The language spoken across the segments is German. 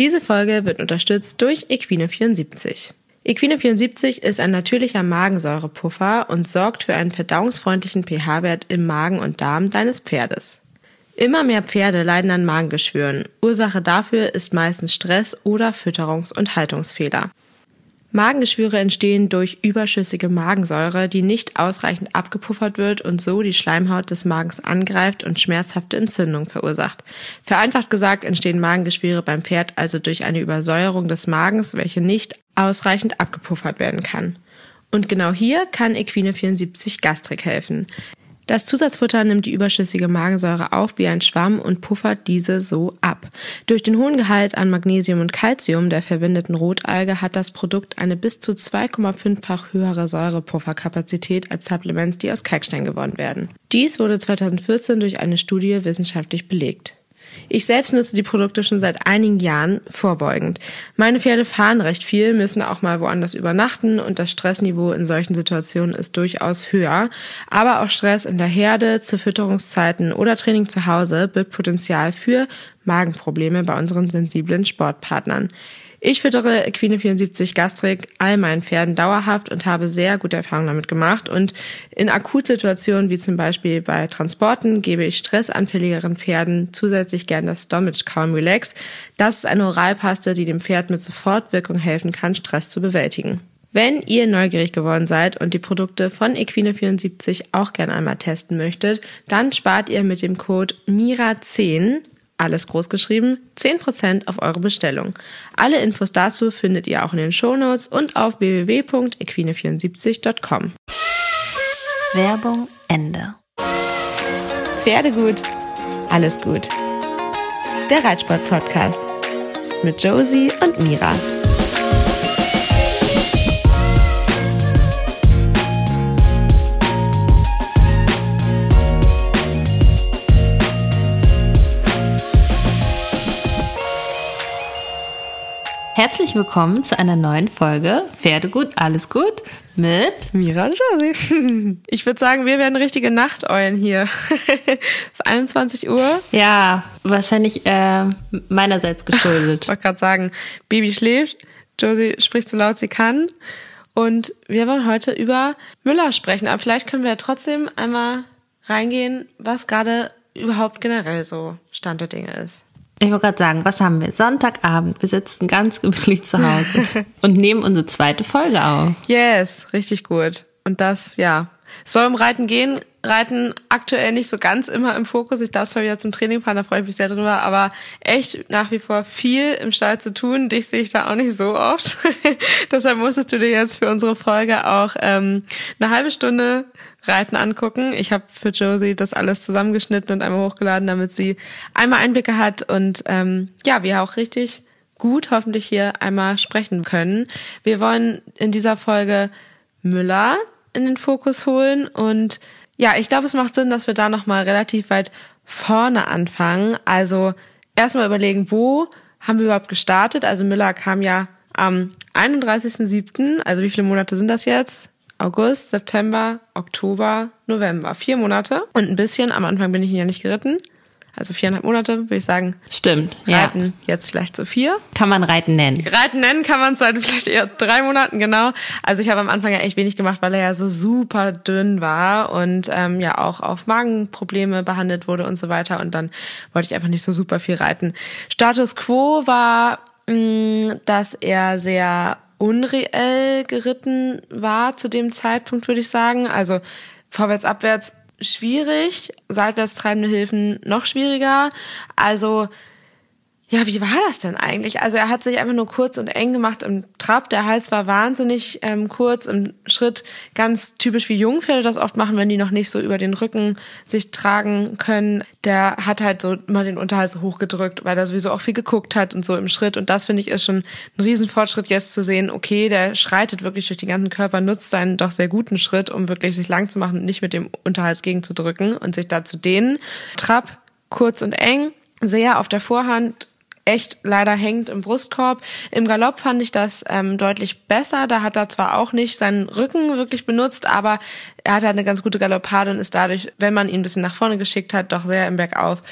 Diese Folge wird unterstützt durch Equine74. Equine74 ist ein natürlicher Magensäurepuffer und sorgt für einen verdauungsfreundlichen pH-Wert im Magen und Darm deines Pferdes. Immer mehr Pferde leiden an Magengeschwüren. Ursache dafür ist meistens Stress oder Fütterungs- und Haltungsfehler. Magengeschwüre entstehen durch überschüssige Magensäure, die nicht ausreichend abgepuffert wird und so die Schleimhaut des Magens angreift und schmerzhafte Entzündungen verursacht. Vereinfacht gesagt entstehen Magengeschwüre beim Pferd also durch eine Übersäuerung des Magens, welche nicht ausreichend abgepuffert werden kann. Und genau hier kann Equine 74 Gastrik helfen. Das Zusatzfutter nimmt die überschüssige Magensäure auf wie ein Schwamm und puffert diese so ab. Durch den hohen Gehalt an Magnesium und Calcium der verwendeten Rotalge hat das Produkt eine bis zu 2,5-fach höhere Säurepufferkapazität als Supplements, die aus Kalkstein gewonnen werden. Dies wurde 2014 durch eine Studie wissenschaftlich belegt. Ich selbst nutze die Produkte schon seit einigen Jahren vorbeugend. Meine Pferde fahren recht viel, müssen auch mal woanders übernachten und das Stressniveau in solchen Situationen ist durchaus höher. Aber auch Stress in der Herde, zu Fütterungszeiten oder Training zu Hause birgt Potenzial für Magenprobleme bei unseren sensiblen Sportpartnern. Ich füttere Equine 74 Gastrik all meinen Pferden dauerhaft und habe sehr gute Erfahrungen damit gemacht. Und in Akutsituationen wie zum Beispiel bei Transporten gebe ich stressanfälligeren Pferden zusätzlich gern das Stomach Calm Relax. Das ist eine Oralpaste, die dem Pferd mit Sofortwirkung helfen kann, Stress zu bewältigen. Wenn ihr neugierig geworden seid und die Produkte von Equine 74 auch gerne einmal testen möchtet, dann spart ihr mit dem Code MIRA10 alles groß geschrieben, 10% auf eure Bestellung. Alle Infos dazu findet ihr auch in den Shownotes und auf www.equine74.com. Werbung Ende. Pferdegut, alles gut. Der Reitsport-Podcast mit Josie und Mira. Herzlich willkommen zu einer neuen Folge Pferdegut, alles gut mit Mira und Josie. Ich würde sagen, wir werden richtige Nachteulen hier. es ist 21 Uhr. Ja, wahrscheinlich äh, meinerseits geschuldet. ich wollte gerade sagen, Baby schläft, Josie spricht so laut sie kann. Und wir wollen heute über Müller sprechen. Aber vielleicht können wir ja trotzdem einmal reingehen, was gerade überhaupt generell so Stand der Dinge ist. Ich wollte gerade sagen, was haben wir? Sonntagabend. Wir sitzen ganz gemütlich zu Hause und nehmen unsere zweite Folge auf. Yes, richtig gut. Und das, ja, soll um Reiten gehen. Reiten aktuell nicht so ganz immer im Fokus. Ich darf zwar wieder zum Training fahren, da freue ich mich sehr drüber, aber echt nach wie vor viel im Stall zu tun. Dich sehe ich da auch nicht so oft. Deshalb musstest du dir jetzt für unsere Folge auch ähm, eine halbe Stunde Reiten angucken. Ich habe für Josie das alles zusammengeschnitten und einmal hochgeladen, damit sie einmal Einblicke hat und ähm, ja, wir auch richtig gut hoffentlich hier einmal sprechen können. Wir wollen in dieser Folge Müller in den Fokus holen und ja, ich glaube, es macht Sinn, dass wir da nochmal relativ weit vorne anfangen. Also erstmal überlegen, wo haben wir überhaupt gestartet? Also Müller kam ja am 31.07., also wie viele Monate sind das jetzt? August, September, Oktober, November. Vier Monate und ein bisschen. Am Anfang bin ich ihn ja nicht geritten. Also viereinhalb Monate, würde ich sagen. Stimmt. Reiten ja. jetzt vielleicht so vier. Kann man Reiten nennen. Reiten nennen kann man es seit vielleicht eher drei Monaten, genau. Also ich habe am Anfang ja echt wenig gemacht, weil er ja so super dünn war und ähm, ja auch auf Magenprobleme behandelt wurde und so weiter. Und dann wollte ich einfach nicht so super viel reiten. Status quo war, mh, dass er sehr unreell geritten war zu dem Zeitpunkt, würde ich sagen. Also vorwärts, abwärts schwierig, seitwärts treibende Hilfen noch schwieriger. Also ja, wie war das denn eigentlich? Also er hat sich einfach nur kurz und eng gemacht im Trab. Der Hals war wahnsinnig ähm, kurz im Schritt, ganz typisch wie Jungpferde das oft machen, wenn die noch nicht so über den Rücken sich tragen können. Der hat halt so immer den Unterhals hochgedrückt, weil er sowieso auch viel geguckt hat und so im Schritt. Und das finde ich ist schon ein Riesenfortschritt jetzt zu sehen. Okay, der schreitet wirklich durch den ganzen Körper, nutzt seinen doch sehr guten Schritt, um wirklich sich lang zu machen und nicht mit dem Unterhals gegenzudrücken und sich da zu dehnen. Trab kurz und eng, sehr auf der Vorhand echt leider hängt im Brustkorb. Im Galopp fand ich das ähm, deutlich besser. Da hat er zwar auch nicht seinen Rücken wirklich benutzt, aber er hat halt eine ganz gute Galoppade und ist dadurch, wenn man ihn ein bisschen nach vorne geschickt hat, doch sehr im Bergauf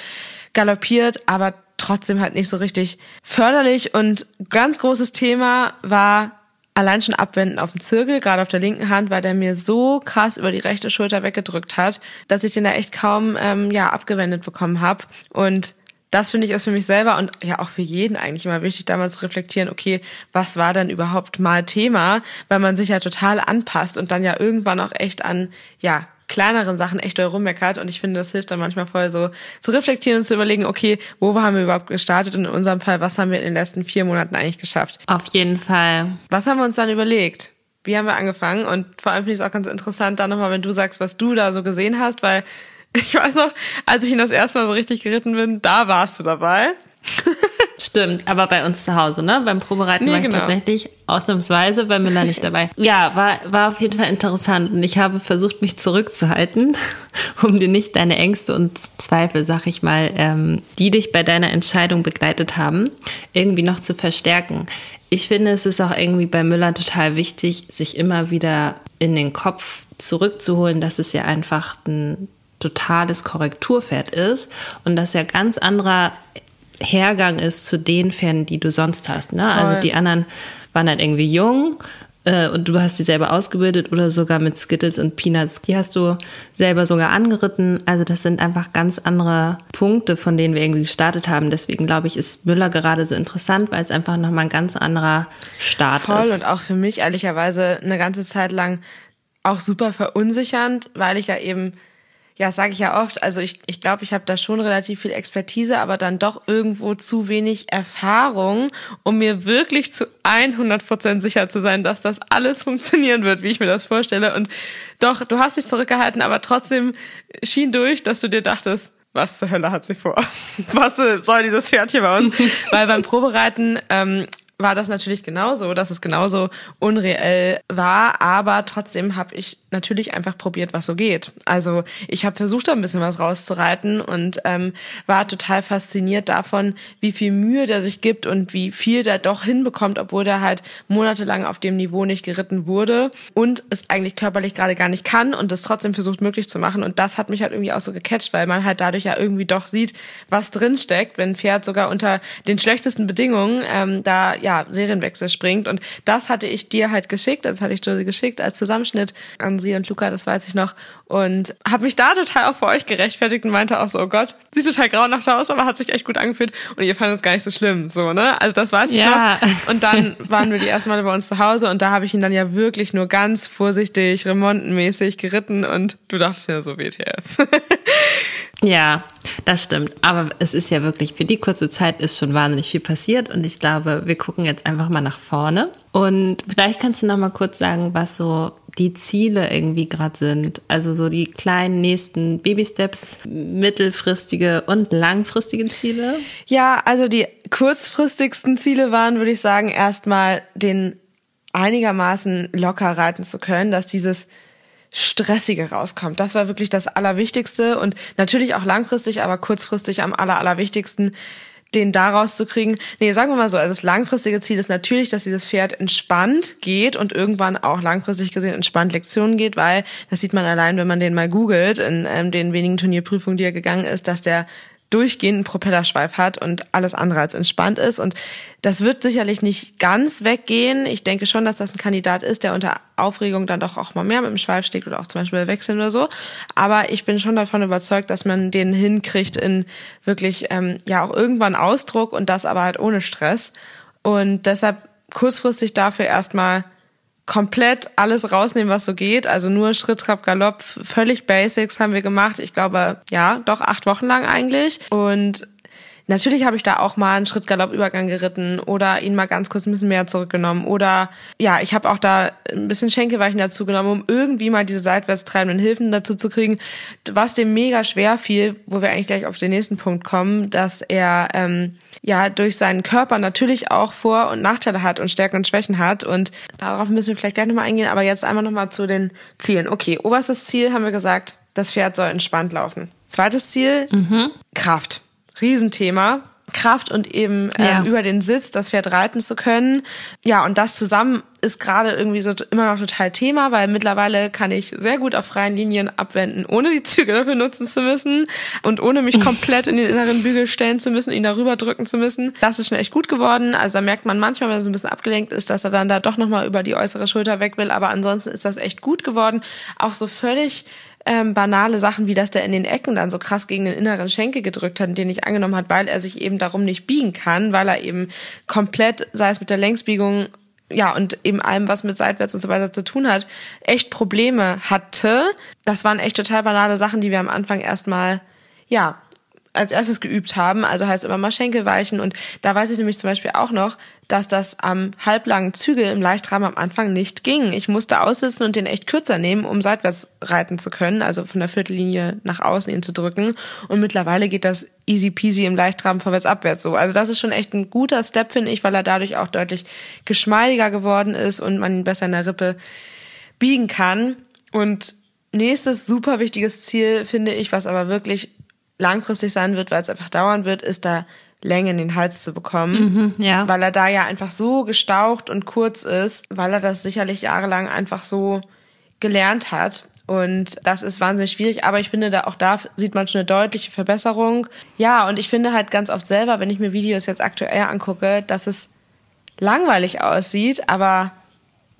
galoppiert. Aber trotzdem halt nicht so richtig förderlich. Und ganz großes Thema war allein schon abwenden auf dem Zirkel, gerade auf der linken Hand, weil der mir so krass über die rechte Schulter weggedrückt hat, dass ich den da echt kaum ähm, ja abgewendet bekommen habe. Und das finde ich ist für mich selber und ja auch für jeden eigentlich immer wichtig, damals zu reflektieren, okay, was war denn überhaupt mal Thema, weil man sich ja total anpasst und dann ja irgendwann auch echt an, ja, kleineren Sachen echt rummeckert und ich finde, das hilft dann manchmal voll so zu reflektieren und zu überlegen, okay, wo haben wir überhaupt gestartet und in unserem Fall, was haben wir in den letzten vier Monaten eigentlich geschafft? Auf jeden Fall. Was haben wir uns dann überlegt? Wie haben wir angefangen? Und vor allem finde ich es auch ganz interessant, dann nochmal, wenn du sagst, was du da so gesehen hast, weil ich weiß noch, als ich ihn das erste Mal so richtig geritten bin, da warst du dabei. Stimmt, aber bei uns zu Hause, ne? Beim Probereiten nee, war ich genau. tatsächlich ausnahmsweise bei Miller nicht dabei. Ja, war, war auf jeden Fall interessant und ich habe versucht, mich zurückzuhalten, um dir nicht deine Ängste und Zweifel, sag ich mal, ähm, die dich bei deiner Entscheidung begleitet haben, irgendwie noch zu verstärken. Ich finde, es ist auch irgendwie bei Müller total wichtig, sich immer wieder in den Kopf zurückzuholen, dass es ja einfach ein totales Korrekturpferd ist und dass er ganz anderer Hergang ist zu den Pferden, die du sonst hast. Ne? Also die anderen waren halt irgendwie jung äh, und du hast sie selber ausgebildet oder sogar mit Skittles und Peanuts. Die hast du selber sogar angeritten. Also das sind einfach ganz andere Punkte, von denen wir irgendwie gestartet haben. Deswegen glaube ich, ist Müller gerade so interessant, weil es einfach nochmal ein ganz anderer Start Voll ist. Voll und auch für mich ehrlicherweise eine ganze Zeit lang auch super verunsichernd, weil ich ja eben ja, sage ich ja oft, also ich ich, glaube, ich habe da schon relativ viel Expertise, aber dann doch irgendwo zu wenig Erfahrung, um mir wirklich zu 100 Prozent sicher zu sein, dass das alles funktionieren wird, wie ich mir das vorstelle. Und doch, du hast dich zurückgehalten, aber trotzdem schien durch, dass du dir dachtest, was zur Hölle hat sie vor? Was soll dieses Pferd hier bei uns? Weil beim Probereiten ähm, war das natürlich genauso, dass es genauso unreell war, aber trotzdem habe ich natürlich einfach probiert, was so geht. Also ich habe versucht, da ein bisschen was rauszureiten und ähm, war total fasziniert davon, wie viel Mühe der sich gibt und wie viel der doch hinbekommt, obwohl der halt monatelang auf dem Niveau nicht geritten wurde und es eigentlich körperlich gerade gar nicht kann und es trotzdem versucht möglich zu machen. Und das hat mich halt irgendwie auch so gecatcht, weil man halt dadurch ja irgendwie doch sieht, was drin steckt, wenn ein Pferd sogar unter den schlechtesten Bedingungen ähm, da ja ja, Serienwechsel springt. Und das hatte ich dir halt geschickt, das hatte ich Josie geschickt als Zusammenschnitt an sie und Luca, das weiß ich noch. Und habe mich da total auch für euch gerechtfertigt und meinte auch so, oh Gott, sieht total grauenhaft aus, aber hat sich echt gut angefühlt und ihr fandet es gar nicht so schlimm, so, ne? Also das weiß ich ja. noch. Und dann waren wir die ersten Male bei uns zu Hause und da habe ich ihn dann ja wirklich nur ganz vorsichtig, remontenmäßig geritten und du dachtest ja so WTF. Ja, das stimmt. Aber es ist ja wirklich, für die kurze Zeit ist schon wahnsinnig viel passiert und ich glaube, wir gucken jetzt einfach mal nach vorne. Und vielleicht kannst du noch mal kurz sagen, was so die Ziele irgendwie gerade sind. Also so die kleinen nächsten Baby-Steps, mittelfristige und langfristige Ziele. Ja, also die kurzfristigsten Ziele waren, würde ich sagen, erstmal den einigermaßen locker reiten zu können, dass dieses Stressige rauskommt. Das war wirklich das Allerwichtigste und natürlich auch langfristig, aber kurzfristig am aller, allerwichtigsten, den da rauszukriegen. Nee, sagen wir mal so, also das langfristige Ziel ist natürlich, dass dieses Pferd entspannt geht und irgendwann auch langfristig gesehen entspannt Lektionen geht, weil das sieht man allein, wenn man den mal googelt, in ähm, den wenigen Turnierprüfungen, die er gegangen ist, dass der durchgehend einen Propellerschweif hat und alles andere als entspannt ist. Und das wird sicherlich nicht ganz weggehen. Ich denke schon, dass das ein Kandidat ist, der unter Aufregung dann doch auch mal mehr mit dem Schweif schlägt oder auch zum Beispiel wechseln oder so. Aber ich bin schon davon überzeugt, dass man den hinkriegt in wirklich ähm, ja auch irgendwann Ausdruck und das aber halt ohne Stress. Und deshalb kurzfristig dafür erstmal komplett alles rausnehmen, was so geht. Also nur Schritt, Trab, Galopp, völlig Basics haben wir gemacht. Ich glaube, ja, doch acht Wochen lang eigentlich. Und Natürlich habe ich da auch mal einen Schritt Galoppübergang geritten oder ihn mal ganz kurz ein bisschen mehr zurückgenommen. Oder ja, ich habe auch da ein bisschen Schenkelweichen dazu genommen, um irgendwie mal diese seitwärts treibenden Hilfen dazu zu kriegen, was dem mega schwer fiel, wo wir eigentlich gleich auf den nächsten Punkt kommen, dass er ähm, ja durch seinen Körper natürlich auch Vor- und Nachteile hat und Stärken und Schwächen hat. Und darauf müssen wir vielleicht gleich nochmal eingehen, aber jetzt einmal nochmal zu den Zielen. Okay, oberstes Ziel haben wir gesagt, das Pferd soll entspannt laufen. Zweites Ziel, mhm. Kraft. Riesenthema. Kraft und eben ähm, ja. über den Sitz das Pferd reiten zu können. Ja, und das zusammen ist gerade irgendwie so immer noch total Thema, weil mittlerweile kann ich sehr gut auf freien Linien abwenden, ohne die Züge dafür nutzen zu müssen und ohne mich komplett in den inneren Bügel stellen zu müssen, ihn darüber drücken zu müssen. Das ist schon echt gut geworden. Also da merkt man manchmal, wenn er so ein bisschen abgelenkt ist, dass er dann da doch nochmal über die äußere Schulter weg will. Aber ansonsten ist das echt gut geworden. Auch so völlig ähm, banale Sachen, wie dass der in den Ecken dann so krass gegen den inneren Schenkel gedrückt hat, den nicht angenommen hat, weil er sich eben darum nicht biegen kann, weil er eben komplett, sei es mit der Längsbiegung ja, und eben allem, was mit seitwärts und so weiter zu tun hat, echt Probleme hatte. Das waren echt total banale Sachen, die wir am Anfang erstmal, ja, als erstes geübt haben. Also heißt immer mal Schenkel weichen. Und da weiß ich nämlich zum Beispiel auch noch, dass das am halblangen Zügel im Leichtrahmen am Anfang nicht ging. Ich musste aussitzen und den echt kürzer nehmen, um seitwärts reiten zu können, also von der Viertellinie nach außen ihn zu drücken. Und mittlerweile geht das easy peasy im Leichtrahmen vorwärts abwärts so. Also das ist schon echt ein guter Step, finde ich, weil er dadurch auch deutlich geschmeidiger geworden ist und man ihn besser in der Rippe biegen kann. Und nächstes super wichtiges Ziel, finde ich, was aber wirklich langfristig sein wird, weil es einfach dauern wird, ist da Länge in den Hals zu bekommen. Mhm, ja. Weil er da ja einfach so gestaucht und kurz ist, weil er das sicherlich jahrelang einfach so gelernt hat. Und das ist wahnsinnig schwierig, aber ich finde, da auch da sieht man schon eine deutliche Verbesserung. Ja, und ich finde halt ganz oft selber, wenn ich mir Videos jetzt aktuell angucke, dass es langweilig aussieht, aber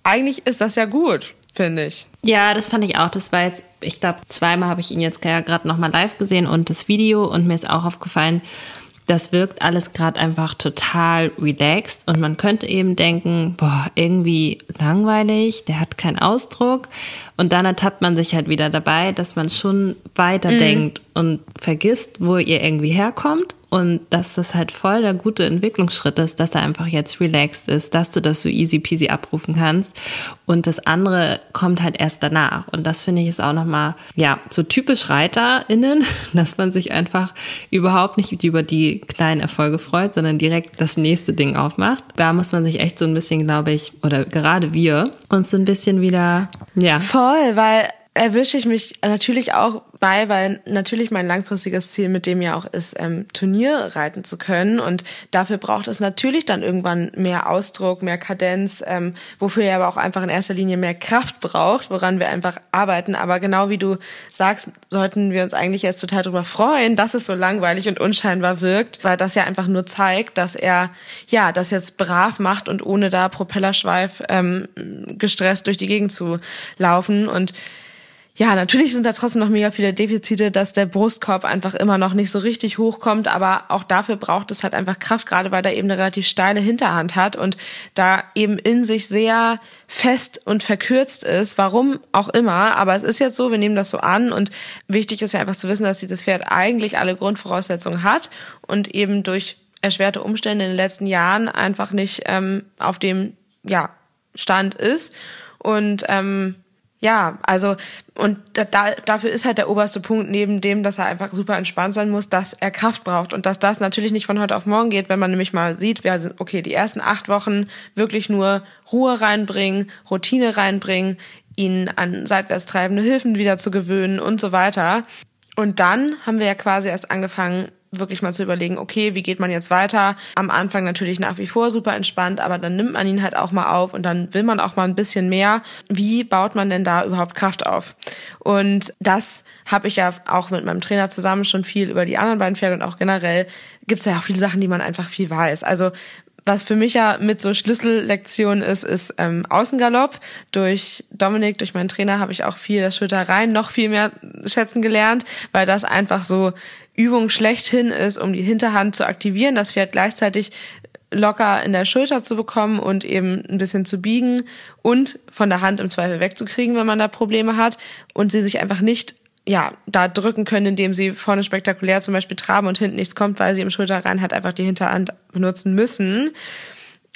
eigentlich ist das ja gut finde ich. Ja, das fand ich auch. Das war jetzt, ich glaube, zweimal habe ich ihn jetzt gerade nochmal live gesehen und das Video und mir ist auch aufgefallen, das wirkt alles gerade einfach total relaxed und man könnte eben denken, boah, irgendwie langweilig, der hat keinen Ausdruck und dann ertappt man sich halt wieder dabei, dass man schon weiterdenkt mhm. und vergisst, wo ihr irgendwie herkommt und dass das halt voll der gute Entwicklungsschritt ist, dass er einfach jetzt relaxed ist, dass du das so easy peasy abrufen kannst. Und das andere kommt halt erst danach. Und das finde ich ist auch nochmal, ja, so typisch ReiterInnen, dass man sich einfach überhaupt nicht über die kleinen Erfolge freut, sondern direkt das nächste Ding aufmacht. Da muss man sich echt so ein bisschen, glaube ich, oder gerade wir, uns so ein bisschen wieder, ja. Voll, weil erwische ich mich natürlich auch bei, weil natürlich mein langfristiges Ziel mit dem ja auch ist, ähm, Turnier reiten zu können. Und dafür braucht es natürlich dann irgendwann mehr Ausdruck, mehr Kadenz, ähm, wofür er aber auch einfach in erster Linie mehr Kraft braucht, woran wir einfach arbeiten. Aber genau wie du sagst, sollten wir uns eigentlich jetzt total darüber freuen, dass es so langweilig und unscheinbar wirkt, weil das ja einfach nur zeigt, dass er ja das jetzt brav macht und ohne da Propellerschweif ähm, gestresst durch die Gegend zu laufen. Und ja, natürlich sind da trotzdem noch mega viele Defizite, dass der Brustkorb einfach immer noch nicht so richtig hochkommt, aber auch dafür braucht es halt einfach Kraft, gerade weil er eben eine relativ steile Hinterhand hat und da eben in sich sehr fest und verkürzt ist, warum auch immer, aber es ist jetzt so, wir nehmen das so an und wichtig ist ja einfach zu wissen, dass dieses Pferd eigentlich alle Grundvoraussetzungen hat und eben durch erschwerte Umstände in den letzten Jahren einfach nicht ähm, auf dem ja, Stand ist. Und ähm, ja, also und da, dafür ist halt der oberste Punkt neben dem, dass er einfach super entspannt sein muss, dass er Kraft braucht und dass das natürlich nicht von heute auf morgen geht, wenn man nämlich mal sieht, wir also okay, die ersten acht Wochen wirklich nur Ruhe reinbringen, Routine reinbringen, ihn an seitwärts treibende Hilfen wieder zu gewöhnen und so weiter. Und dann haben wir ja quasi erst angefangen, wirklich mal zu überlegen, okay, wie geht man jetzt weiter? Am Anfang natürlich nach wie vor super entspannt, aber dann nimmt man ihn halt auch mal auf und dann will man auch mal ein bisschen mehr. Wie baut man denn da überhaupt Kraft auf? Und das habe ich ja auch mit meinem Trainer zusammen schon viel über die anderen beiden Pferde und auch generell gibt es ja auch viele Sachen, die man einfach viel weiß. Also was für mich ja mit so Schlüssellektionen ist, ist ähm, Außengalopp. Durch Dominik, durch meinen Trainer, habe ich auch viel das Schulterrein noch viel mehr schätzen gelernt, weil das einfach so Übung schlechthin ist, um die Hinterhand zu aktivieren, das Pferd gleichzeitig locker in der Schulter zu bekommen und eben ein bisschen zu biegen und von der Hand im Zweifel wegzukriegen, wenn man da Probleme hat und sie sich einfach nicht ja, da drücken können, indem sie vorne spektakulär zum Beispiel traben und hinten nichts kommt, weil sie im Schulterrein halt einfach die Hinterhand benutzen müssen.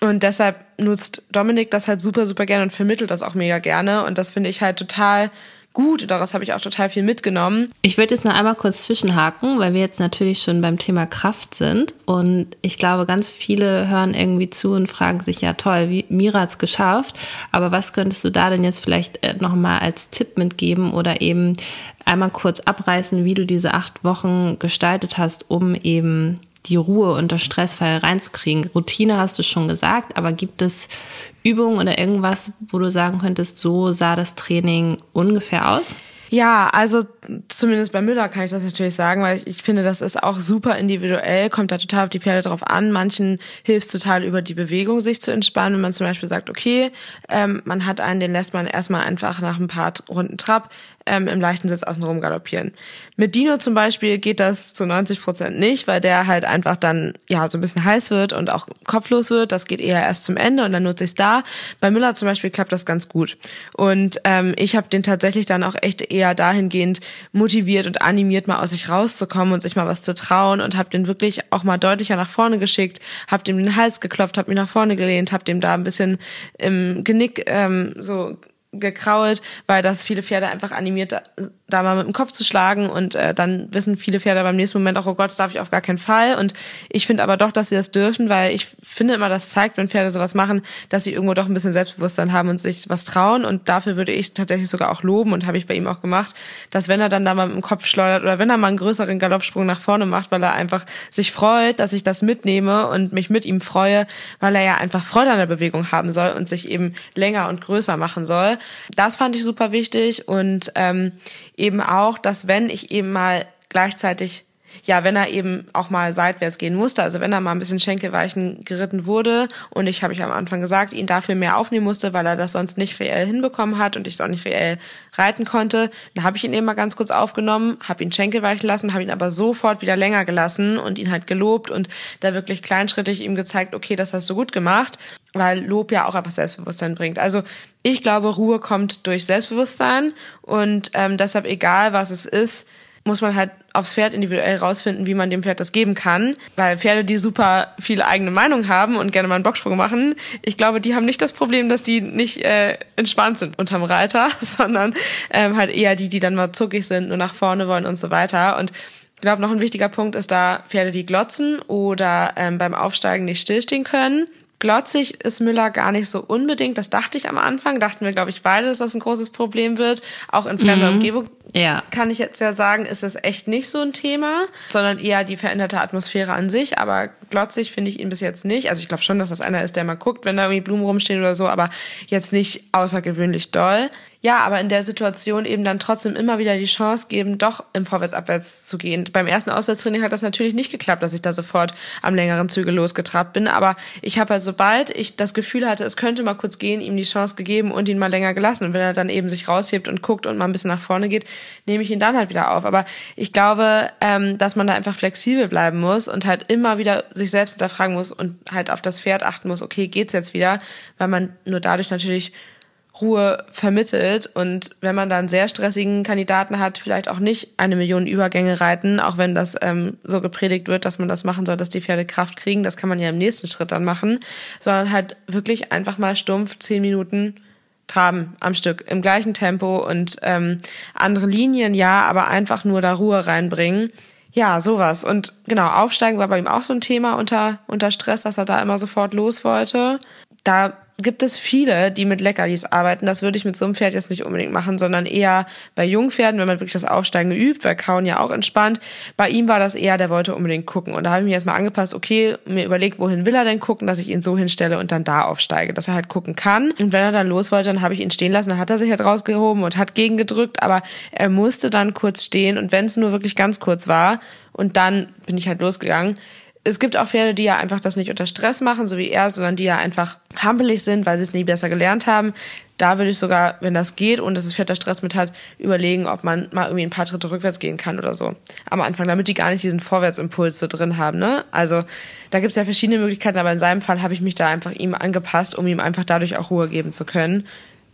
Und deshalb nutzt Dominik das halt super, super gerne und vermittelt das auch mega gerne. Und das finde ich halt total gut. Daraus habe ich auch total viel mitgenommen. Ich würde jetzt noch einmal kurz zwischenhaken, weil wir jetzt natürlich schon beim Thema Kraft sind. Und ich glaube, ganz viele hören irgendwie zu und fragen sich, ja toll, wie Mira hat es geschafft. Aber was könntest du da denn jetzt vielleicht äh, nochmal als Tipp mitgeben oder eben einmal kurz abreißen, wie du diese acht Wochen gestaltet hast, um eben die Ruhe unter Stressfall reinzukriegen. Routine hast du schon gesagt, aber gibt es Übungen oder irgendwas, wo du sagen könntest, so sah das Training ungefähr aus? Ja, also zumindest bei Müller kann ich das natürlich sagen, weil ich, ich, finde, das ist auch super individuell, kommt da total auf die Pferde drauf an. Manchen hilft es total über die Bewegung, sich zu entspannen, wenn man zum Beispiel sagt, okay, ähm, man hat einen, den lässt man erstmal einfach nach ein paar Runden Trab ähm, im leichten Sitz außenrum galoppieren. Mit Dino zum Beispiel geht das zu 90 Prozent nicht, weil der halt einfach dann ja so ein bisschen heiß wird und auch kopflos wird. Das geht eher erst zum Ende und dann nutze ich es da. Bei Müller zum Beispiel klappt das ganz gut. Und ähm, ich habe den tatsächlich dann auch echt eher dahingehend motiviert und animiert, mal aus sich rauszukommen und sich mal was zu trauen und habe den wirklich auch mal deutlicher nach vorne geschickt, habe dem den Hals geklopft, habe mich nach vorne gelehnt, habe dem da ein bisschen im Genick ähm, so gekrault, weil das viele Pferde einfach animiert, da mal mit dem Kopf zu schlagen und äh, dann wissen viele Pferde beim nächsten Moment auch, oh Gott, das darf ich auf gar keinen Fall. Und ich finde aber doch, dass sie das dürfen, weil ich finde immer, das zeigt, wenn Pferde sowas machen, dass sie irgendwo doch ein bisschen Selbstbewusstsein haben und sich was trauen. Und dafür würde ich tatsächlich sogar auch loben und habe ich bei ihm auch gemacht, dass wenn er dann da mal mit dem Kopf schleudert oder wenn er mal einen größeren Galoppsprung nach vorne macht, weil er einfach sich freut, dass ich das mitnehme und mich mit ihm freue, weil er ja einfach Freude an der Bewegung haben soll und sich eben länger und größer machen soll. Das fand ich super wichtig und ähm, eben auch, dass wenn ich eben mal gleichzeitig ja, wenn er eben auch mal seitwärts gehen musste, also wenn er mal ein bisschen Schenkelweichen geritten wurde und ich habe ich am Anfang gesagt, ihn dafür mehr aufnehmen musste, weil er das sonst nicht reell hinbekommen hat und ich es auch nicht reell reiten konnte, dann habe ich ihn eben mal ganz kurz aufgenommen, habe ihn Schenkelweichen lassen, habe ihn aber sofort wieder länger gelassen und ihn halt gelobt und da wirklich kleinschrittig ihm gezeigt, okay, das hast du gut gemacht, weil Lob ja auch einfach Selbstbewusstsein bringt. Also ich glaube, Ruhe kommt durch Selbstbewusstsein und ähm, deshalb egal was es ist, muss man halt aufs Pferd individuell rausfinden, wie man dem Pferd das geben kann. Weil Pferde, die super viele eigene Meinung haben und gerne mal einen Bocksprung machen, ich glaube, die haben nicht das Problem, dass die nicht äh, entspannt sind unterm Reiter, sondern ähm, halt eher die, die dann mal zuckig sind, nur nach vorne wollen und so weiter. Und ich glaube, noch ein wichtiger Punkt ist da Pferde, die glotzen oder ähm, beim Aufsteigen nicht stillstehen können. Glotzig ist Müller gar nicht so unbedingt. Das dachte ich am Anfang. Dachten wir, glaube ich, beide, dass das ein großes Problem wird. Auch in fremder mhm. Umgebung ja. kann ich jetzt ja sagen, ist es echt nicht so ein Thema, sondern eher die veränderte Atmosphäre an sich. Aber glotzig finde ich ihn bis jetzt nicht. Also ich glaube schon, dass das einer ist, der mal guckt, wenn da irgendwie Blumen rumstehen oder so, aber jetzt nicht außergewöhnlich doll ja, aber in der Situation eben dann trotzdem immer wieder die Chance geben, doch im Vorwärts-Abwärts zu gehen. Beim ersten Auswärtstraining hat das natürlich nicht geklappt, dass ich da sofort am längeren Züge losgetrabt bin, aber ich habe halt sobald ich das Gefühl hatte, es könnte mal kurz gehen, ihm die Chance gegeben und ihn mal länger gelassen. Und wenn er dann eben sich raushebt und guckt und mal ein bisschen nach vorne geht, nehme ich ihn dann halt wieder auf. Aber ich glaube, ähm, dass man da einfach flexibel bleiben muss und halt immer wieder sich selbst hinterfragen muss und halt auf das Pferd achten muss, okay, geht's jetzt wieder, weil man nur dadurch natürlich Ruhe vermittelt. Und wenn man da einen sehr stressigen Kandidaten hat, vielleicht auch nicht eine Million Übergänge reiten, auch wenn das ähm, so gepredigt wird, dass man das machen soll, dass die Pferde Kraft kriegen. Das kann man ja im nächsten Schritt dann machen, sondern halt wirklich einfach mal stumpf zehn Minuten traben am Stück im gleichen Tempo und ähm, andere Linien ja, aber einfach nur da Ruhe reinbringen. Ja, sowas. Und genau, Aufsteigen war bei ihm auch so ein Thema unter, unter Stress, dass er da immer sofort los wollte. Da gibt es viele, die mit Leckerlis arbeiten. Das würde ich mit so einem Pferd jetzt nicht unbedingt machen, sondern eher bei Jungpferden, wenn man wirklich das Aufsteigen übt, weil Kauen ja auch entspannt. Bei ihm war das eher, der wollte unbedingt gucken. Und da habe ich mich erstmal angepasst, okay, mir überlegt, wohin will er denn gucken, dass ich ihn so hinstelle und dann da aufsteige, dass er halt gucken kann. Und wenn er dann los wollte, dann habe ich ihn stehen lassen, dann hat er sich halt rausgehoben und hat gegengedrückt, aber er musste dann kurz stehen und wenn es nur wirklich ganz kurz war und dann bin ich halt losgegangen, es gibt auch Pferde, die ja einfach das nicht unter Stress machen, so wie er, sondern die ja einfach hampelig sind, weil sie es nie besser gelernt haben. Da würde ich sogar, wenn das geht und das Pferd da Stress mit hat, überlegen, ob man mal irgendwie ein paar Schritte rückwärts gehen kann oder so. Am Anfang, damit die gar nicht diesen Vorwärtsimpuls so drin haben. Ne? Also da gibt es ja verschiedene Möglichkeiten, aber in seinem Fall habe ich mich da einfach ihm angepasst, um ihm einfach dadurch auch Ruhe geben zu können.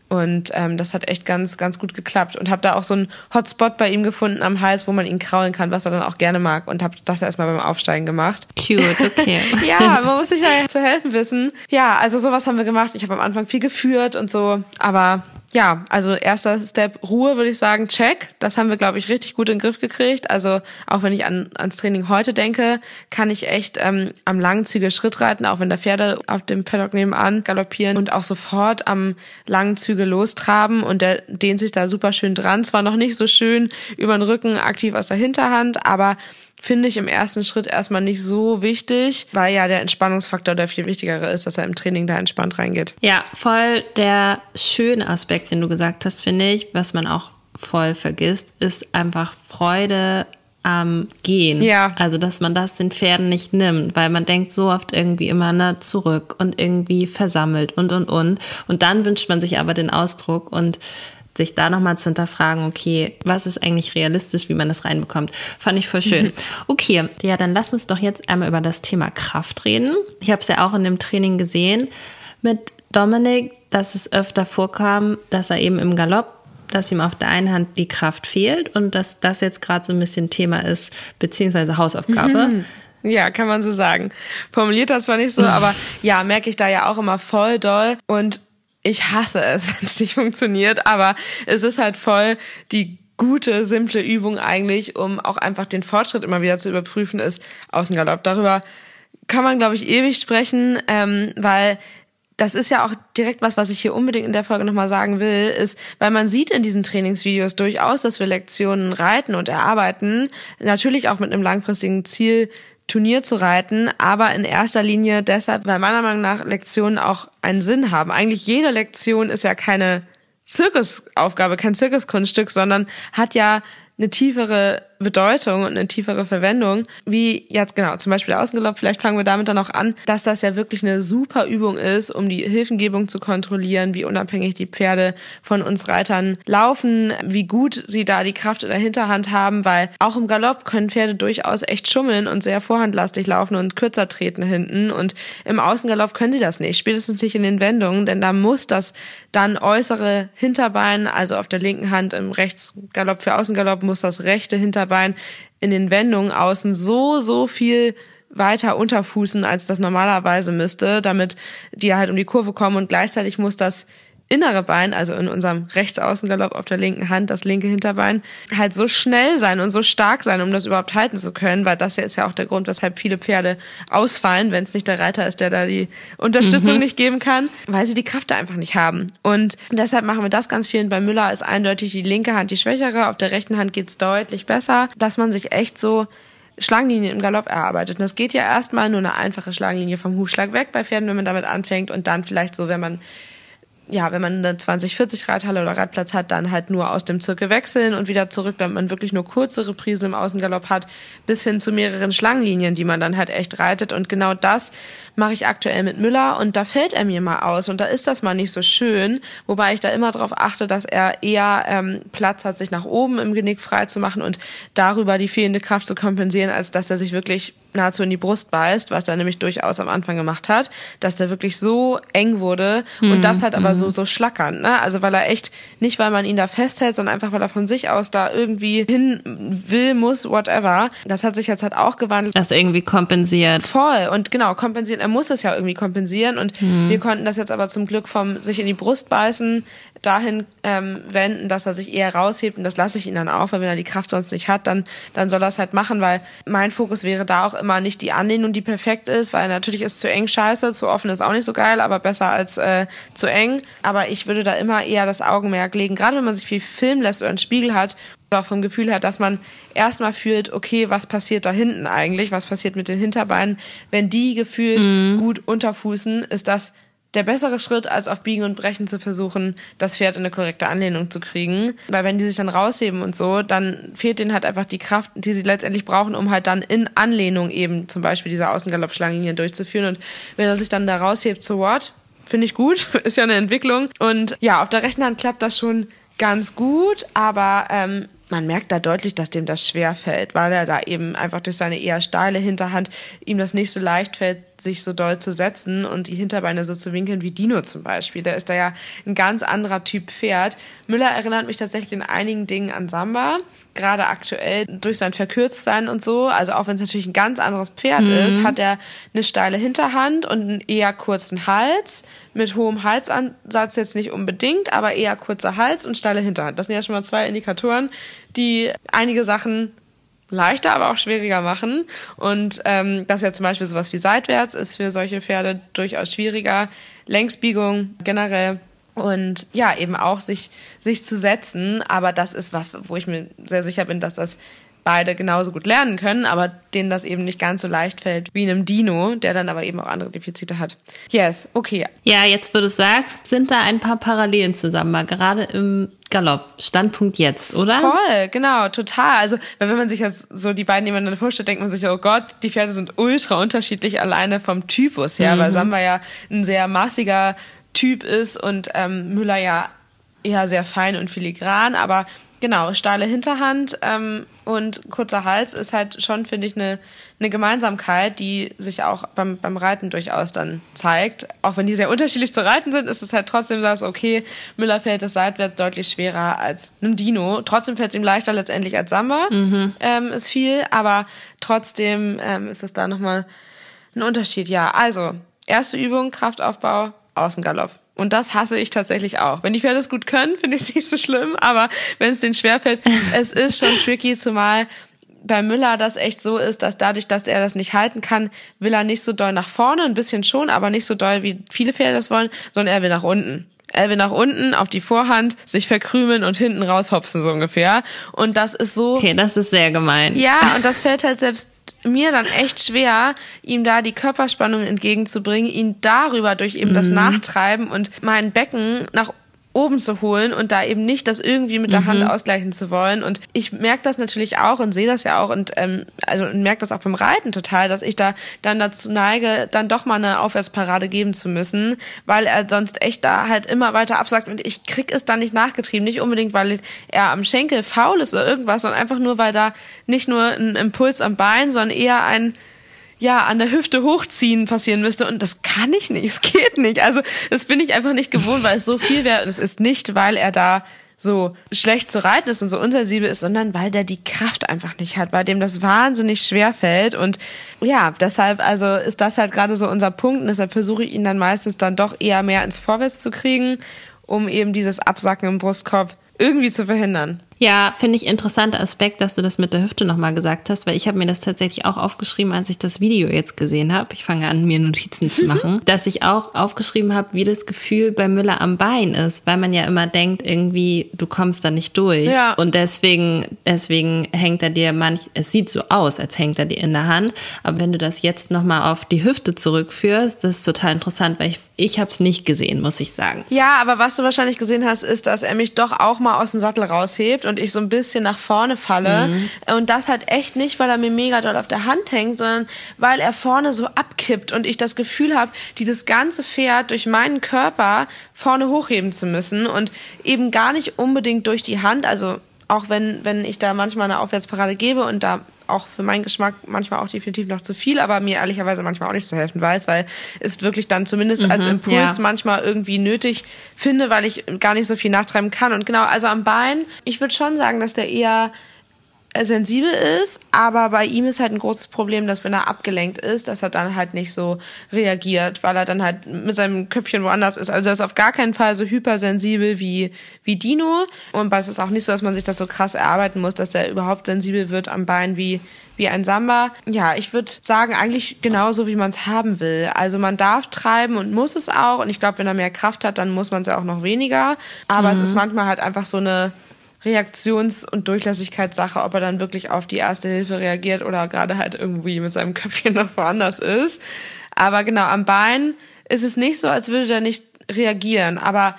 Und ähm, das hat echt ganz, ganz gut geklappt. Und habe da auch so einen Hotspot bei ihm gefunden am Hals, wo man ihn kraulen kann, was er dann auch gerne mag. Und habe das erstmal beim Aufsteigen gemacht. Cute, okay. ja, man muss sich ja zu helfen wissen. Ja, also sowas haben wir gemacht. Ich habe am Anfang viel geführt und so. Aber ja, also erster Step Ruhe würde ich sagen, check. Das haben wir, glaube ich, richtig gut in den Griff gekriegt. Also auch wenn ich an, ans Training heute denke, kann ich echt ähm, am langen Zügel Schritt reiten, auch wenn da Pferde auf dem Paddock nebenan galoppieren und auch sofort am langen Zügel lostraben und der dehnt sich da super schön dran. Zwar noch nicht so schön über den Rücken aktiv aus der Hinterhand, aber finde ich im ersten Schritt erstmal nicht so wichtig, weil ja der Entspannungsfaktor der viel wichtigere ist, dass er im Training da entspannt reingeht. Ja, voll der schöne Aspekt, den du gesagt hast, finde ich, was man auch voll vergisst, ist einfach Freude am Gehen. Ja. Also, dass man das den Pferden nicht nimmt, weil man denkt so oft irgendwie immer na, zurück und irgendwie versammelt und und und. Und dann wünscht man sich aber den Ausdruck und sich da nochmal zu hinterfragen, okay, was ist eigentlich realistisch, wie man das reinbekommt. Fand ich voll schön. Mhm. Okay, ja, dann lass uns doch jetzt einmal über das Thema Kraft reden. Ich habe es ja auch in dem Training gesehen mit Dominik, dass es öfter vorkam, dass er eben im Galopp dass ihm auf der einen Hand die Kraft fehlt und dass das jetzt gerade so ein bisschen Thema ist, beziehungsweise Hausaufgabe. Mhm. Ja, kann man so sagen. Formuliert das zwar nicht so, aber ja, merke ich da ja auch immer voll doll. Und ich hasse es, wenn es nicht funktioniert, aber es ist halt voll die gute, simple Übung eigentlich, um auch einfach den Fortschritt immer wieder zu überprüfen, ist Außengalopp. Darüber kann man, glaube ich, ewig sprechen, ähm, weil das ist ja auch direkt was, was ich hier unbedingt in der Folge nochmal sagen will, ist, weil man sieht in diesen Trainingsvideos durchaus, dass wir Lektionen reiten und erarbeiten, natürlich auch mit einem langfristigen Ziel, Turnier zu reiten, aber in erster Linie deshalb, weil meiner Meinung nach Lektionen auch einen Sinn haben. Eigentlich jede Lektion ist ja keine Zirkusaufgabe, kein Zirkuskunststück, sondern hat ja eine tiefere Bedeutung und eine tiefere Verwendung, wie jetzt genau zum Beispiel der Außengalopp. Vielleicht fangen wir damit dann auch an, dass das ja wirklich eine super Übung ist, um die Hilfengebung zu kontrollieren, wie unabhängig die Pferde von uns Reitern laufen, wie gut sie da die Kraft in der Hinterhand haben, weil auch im Galopp können Pferde durchaus echt schummeln und sehr vorhandlastig laufen und kürzer treten hinten und im Außengalopp können sie das nicht, spätestens nicht in den Wendungen, denn da muss das dann äußere Hinterbein, also auf der linken Hand im Rechtsgalopp für Außengalopp muss das rechte Hinterbein Hinterbein in den Wendungen außen so, so viel weiter unterfußen, als das normalerweise müsste, damit die halt um die Kurve kommen. Und gleichzeitig muss das innere Bein, also in unserem Rechtsaußengalopp auf der linken Hand, das linke Hinterbein, halt so schnell sein und so stark sein, um das überhaupt halten zu können, weil das ja ist ja auch der Grund, weshalb viele Pferde ausfallen, wenn es nicht der Reiter ist, der da die Unterstützung mhm. nicht geben kann, weil sie die Kraft da einfach nicht haben. Und deshalb machen wir das ganz viel. Bei Müller ist eindeutig die linke Hand die schwächere, auf der rechten Hand geht's deutlich besser, dass man sich echt so Schlangenlinien im Galopp erarbeitet. Und das geht ja erstmal nur eine einfache Schlangenlinie vom Hufschlag weg bei Pferden, wenn man damit anfängt und dann vielleicht so, wenn man ja, wenn man eine 2040 Reithalle oder Reitplatz hat, dann halt nur aus dem Zirkel wechseln und wieder zurück, damit man wirklich nur kurze Reprise im Außengalopp hat, bis hin zu mehreren Schlangenlinien, die man dann halt echt reitet. Und genau das mache ich aktuell mit Müller. Und da fällt er mir mal aus. Und da ist das mal nicht so schön, wobei ich da immer darauf achte, dass er eher ähm, Platz hat, sich nach oben im Genick frei zu machen und darüber die fehlende Kraft zu kompensieren, als dass er sich wirklich nahezu in die Brust beißt, was er nämlich durchaus am Anfang gemacht hat, dass der wirklich so eng wurde mhm. und das halt aber so mhm. so schlackernd, ne? Also weil er echt nicht, weil man ihn da festhält, sondern einfach weil er von sich aus da irgendwie hin will, muss, whatever. Das hat sich jetzt halt auch gewandelt. Das irgendwie kompensiert. Voll und genau kompensiert. Er muss es ja irgendwie kompensieren und mhm. wir konnten das jetzt aber zum Glück vom sich in die Brust beißen dahin ähm, wenden, dass er sich eher raushebt und das lasse ich ihn dann auch, weil wenn er die Kraft sonst nicht hat, dann, dann soll er es halt machen, weil mein Fokus wäre da auch immer nicht die Anlehnung, die perfekt ist, weil natürlich ist zu eng scheiße, zu offen ist auch nicht so geil, aber besser als äh, zu eng. Aber ich würde da immer eher das Augenmerk legen, gerade wenn man sich viel filmen lässt oder einen Spiegel hat oder auch vom Gefühl hat, dass man erstmal fühlt, okay, was passiert da hinten eigentlich, was passiert mit den Hinterbeinen, wenn die gefühlt mhm. gut unterfußen, ist das der bessere Schritt, als auf Biegen und Brechen zu versuchen, das Pferd in eine korrekte Anlehnung zu kriegen. Weil wenn die sich dann rausheben und so, dann fehlt denen halt einfach die Kraft, die sie letztendlich brauchen, um halt dann in Anlehnung eben zum Beispiel diese Außengaloppschlangenlinien durchzuführen. Und wenn er sich dann da raushebt, so what? Finde ich gut, ist ja eine Entwicklung. Und ja, auf der rechten Hand klappt das schon ganz gut, aber ähm, man merkt da deutlich, dass dem das schwer fällt, weil er da eben einfach durch seine eher steile Hinterhand ihm das nicht so leicht fällt, sich so doll zu setzen und die Hinterbeine so zu winkeln wie Dino zum Beispiel. Der ist da ja ein ganz anderer Typ Pferd. Müller erinnert mich tatsächlich in einigen Dingen an Samba, gerade aktuell durch sein Verkürztsein und so. Also auch wenn es natürlich ein ganz anderes Pferd mhm. ist, hat er eine steile Hinterhand und einen eher kurzen Hals mit hohem Halsansatz jetzt nicht unbedingt, aber eher kurzer Hals und steile Hinterhand. Das sind ja schon mal zwei Indikatoren, die einige Sachen leichter, aber auch schwieriger machen. Und ähm, das ist ja zum Beispiel sowas wie seitwärts ist für solche Pferde durchaus schwieriger. Längsbiegung generell und ja, eben auch sich, sich zu setzen. Aber das ist was, wo ich mir sehr sicher bin, dass das beide genauso gut lernen können, aber denen das eben nicht ganz so leicht fällt wie einem Dino, der dann aber eben auch andere Defizite hat. Yes, okay. Ja, jetzt, wo du sagst, sind da ein paar Parallelen zusammen, gerade im Galopp. Standpunkt jetzt, oder? Voll, genau, total. Also, wenn man sich jetzt so die beiden nebeneinander vorstellt, denkt man sich, oh Gott, die Pferde sind ultra unterschiedlich alleine vom Typus her, mhm. weil Samba ja ein sehr massiger Typ ist und ähm, Müller ja eher sehr fein und filigran, aber genau, steile Hinterhand ähm, und kurzer Hals ist halt schon, finde ich, eine, eine Gemeinsamkeit, die sich auch beim, beim Reiten durchaus dann zeigt. Auch wenn die sehr unterschiedlich zu reiten sind, ist es halt trotzdem das, okay, Müller fällt es seitwärts deutlich schwerer als einem Dino. Trotzdem fällt es ihm leichter letztendlich als Samba, mhm. ähm, ist viel, aber trotzdem ähm, ist es da nochmal ein Unterschied. Ja, also, erste Übung, Kraftaufbau, Außengalopp. Und das hasse ich tatsächlich auch. Wenn die Pferde es gut können, finde ich es nicht so schlimm, aber wenn es denen schwerfällt, es ist schon tricky, zumal bei Müller das echt so ist, dass dadurch, dass er das nicht halten kann, will er nicht so doll nach vorne, ein bisschen schon, aber nicht so doll, wie viele Pferde das wollen, sondern er will nach unten. Er will nach unten auf die Vorhand, sich verkrümeln und hinten raushopsen so ungefähr. Und das ist so. Okay, das ist sehr gemein. Ja, und das fällt halt selbst mir dann echt schwer, ihm da die Körperspannung entgegenzubringen, ihn darüber durch eben mhm. das Nachtreiben und mein Becken nach oben zu holen und da eben nicht das irgendwie mit der mhm. Hand ausgleichen zu wollen. Und ich merke das natürlich auch und sehe das ja auch und ähm, also merke das auch beim Reiten total, dass ich da dann dazu neige, dann doch mal eine Aufwärtsparade geben zu müssen, weil er sonst echt da halt immer weiter absagt und ich krieg es dann nicht nachgetrieben. Nicht unbedingt, weil er am Schenkel faul ist oder irgendwas, sondern einfach nur, weil da nicht nur ein Impuls am Bein, sondern eher ein ja, an der Hüfte hochziehen passieren müsste. Und das kann ich nicht. Es geht nicht. Also, das bin ich einfach nicht gewohnt, weil es so viel wäre. Und es ist nicht, weil er da so schlecht zu reiten ist und so unsensibel ist, sondern weil der die Kraft einfach nicht hat, weil dem das wahnsinnig schwer fällt. Und ja, deshalb, also ist das halt gerade so unser Punkt. Und deshalb versuche ich ihn dann meistens dann doch eher mehr ins Vorwärts zu kriegen, um eben dieses Absacken im Brustkorb irgendwie zu verhindern. Ja, finde ich interessanter Aspekt, dass du das mit der Hüfte nochmal gesagt hast, weil ich habe mir das tatsächlich auch aufgeschrieben, als ich das Video jetzt gesehen habe. Ich fange an, mir Notizen zu machen, dass ich auch aufgeschrieben habe, wie das Gefühl bei Müller am Bein ist, weil man ja immer denkt, irgendwie, du kommst da nicht durch. Ja. Und deswegen, deswegen hängt er dir manch, es sieht so aus, als hängt er dir in der Hand. Aber wenn du das jetzt nochmal auf die Hüfte zurückführst, das ist total interessant, weil ich, ich habe es nicht gesehen, muss ich sagen. Ja, aber was du wahrscheinlich gesehen hast, ist, dass er mich doch auch mal aus dem Sattel raushebt und ich so ein bisschen nach vorne falle. Mhm. Und das halt echt nicht, weil er mir mega doll auf der Hand hängt, sondern weil er vorne so abkippt und ich das Gefühl habe, dieses ganze Pferd durch meinen Körper vorne hochheben zu müssen und eben gar nicht unbedingt durch die Hand. Also auch wenn, wenn ich da manchmal eine Aufwärtsparade gebe und da auch für meinen Geschmack manchmal auch definitiv noch zu viel, aber mir ehrlicherweise manchmal auch nicht zu helfen weiß, weil es wirklich dann zumindest mhm, als Impuls ja. manchmal irgendwie nötig finde, weil ich gar nicht so viel nachtreiben kann. Und genau, also am Bein, ich würde schon sagen, dass der eher sensibel ist, aber bei ihm ist halt ein großes Problem, dass wenn er abgelenkt ist, dass er dann halt nicht so reagiert, weil er dann halt mit seinem Köpfchen woanders ist. Also er ist auf gar keinen Fall so hypersensibel wie, wie Dino. Und es ist auch nicht so, dass man sich das so krass erarbeiten muss, dass er überhaupt sensibel wird am Bein wie, wie ein Samba. Ja, ich würde sagen, eigentlich genauso, wie man es haben will. Also man darf treiben und muss es auch. Und ich glaube, wenn er mehr Kraft hat, dann muss man es ja auch noch weniger. Aber mhm. es ist manchmal halt einfach so eine Reaktions- und Durchlässigkeitssache, ob er dann wirklich auf die erste Hilfe reagiert oder gerade halt irgendwie mit seinem Köpfchen noch woanders ist. Aber genau, am Bein ist es nicht so, als würde er nicht reagieren. Aber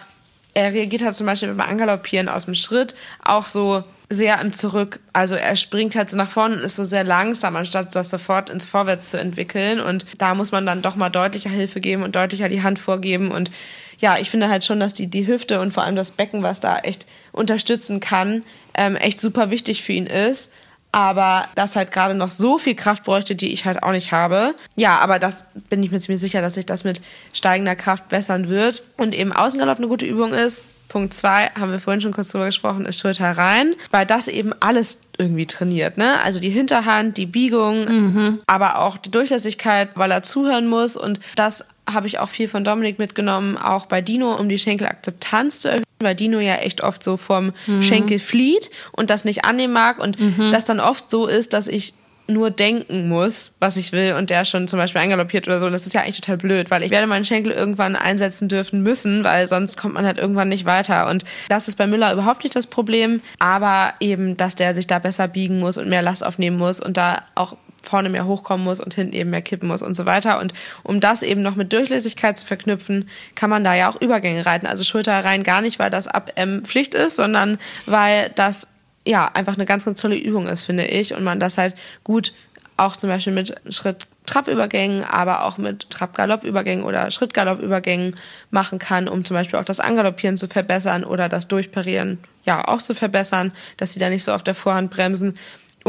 er reagiert halt zum Beispiel beim Angaloppieren aus dem Schritt auch so sehr im Zurück. Also er springt halt so nach vorne und ist so sehr langsam, anstatt das sofort ins Vorwärts zu entwickeln. Und da muss man dann doch mal deutlicher Hilfe geben und deutlicher die Hand vorgeben. Und ja, ich finde halt schon, dass die, die Hüfte und vor allem das Becken, was da echt unterstützen kann, ähm, echt super wichtig für ihn ist. Aber das halt gerade noch so viel Kraft bräuchte, die ich halt auch nicht habe. Ja, aber das bin ich mir ziemlich sicher, dass sich das mit steigender Kraft bessern wird. Und eben Außengalopp eine gute Übung ist. Punkt zwei, haben wir vorhin schon kurz drüber gesprochen, ist Schulter rein, weil das eben alles irgendwie trainiert, ne? Also die Hinterhand, die Biegung, mhm. aber auch die Durchlässigkeit, weil er zuhören muss und das habe ich auch viel von Dominik mitgenommen, auch bei Dino, um die Schenkelakzeptanz zu erhöhen, weil Dino ja echt oft so vom mhm. Schenkel flieht und das nicht annehmen mag und mhm. das dann oft so ist, dass ich nur denken muss, was ich will und der schon zum Beispiel eingaloppiert oder so. Das ist ja eigentlich total blöd, weil ich werde meinen Schenkel irgendwann einsetzen dürfen müssen, weil sonst kommt man halt irgendwann nicht weiter. Und das ist bei Müller überhaupt nicht das Problem, aber eben, dass der sich da besser biegen muss und mehr Last aufnehmen muss und da auch vorne mehr hochkommen muss und hinten eben mehr kippen muss und so weiter. Und um das eben noch mit Durchlässigkeit zu verknüpfen, kann man da ja auch Übergänge reiten. Also Schulter rein gar nicht, weil das ab M Pflicht ist, sondern weil das ja einfach eine ganz, ganz tolle Übung ist, finde ich. Und man das halt gut auch zum Beispiel mit Schritt-Trab-Übergängen, aber auch mit Trab-Galopp-Übergängen oder Schritt-Galopp-Übergängen machen kann, um zum Beispiel auch das Angaloppieren zu verbessern oder das Durchparieren ja auch zu verbessern, dass sie da nicht so auf der Vorhand bremsen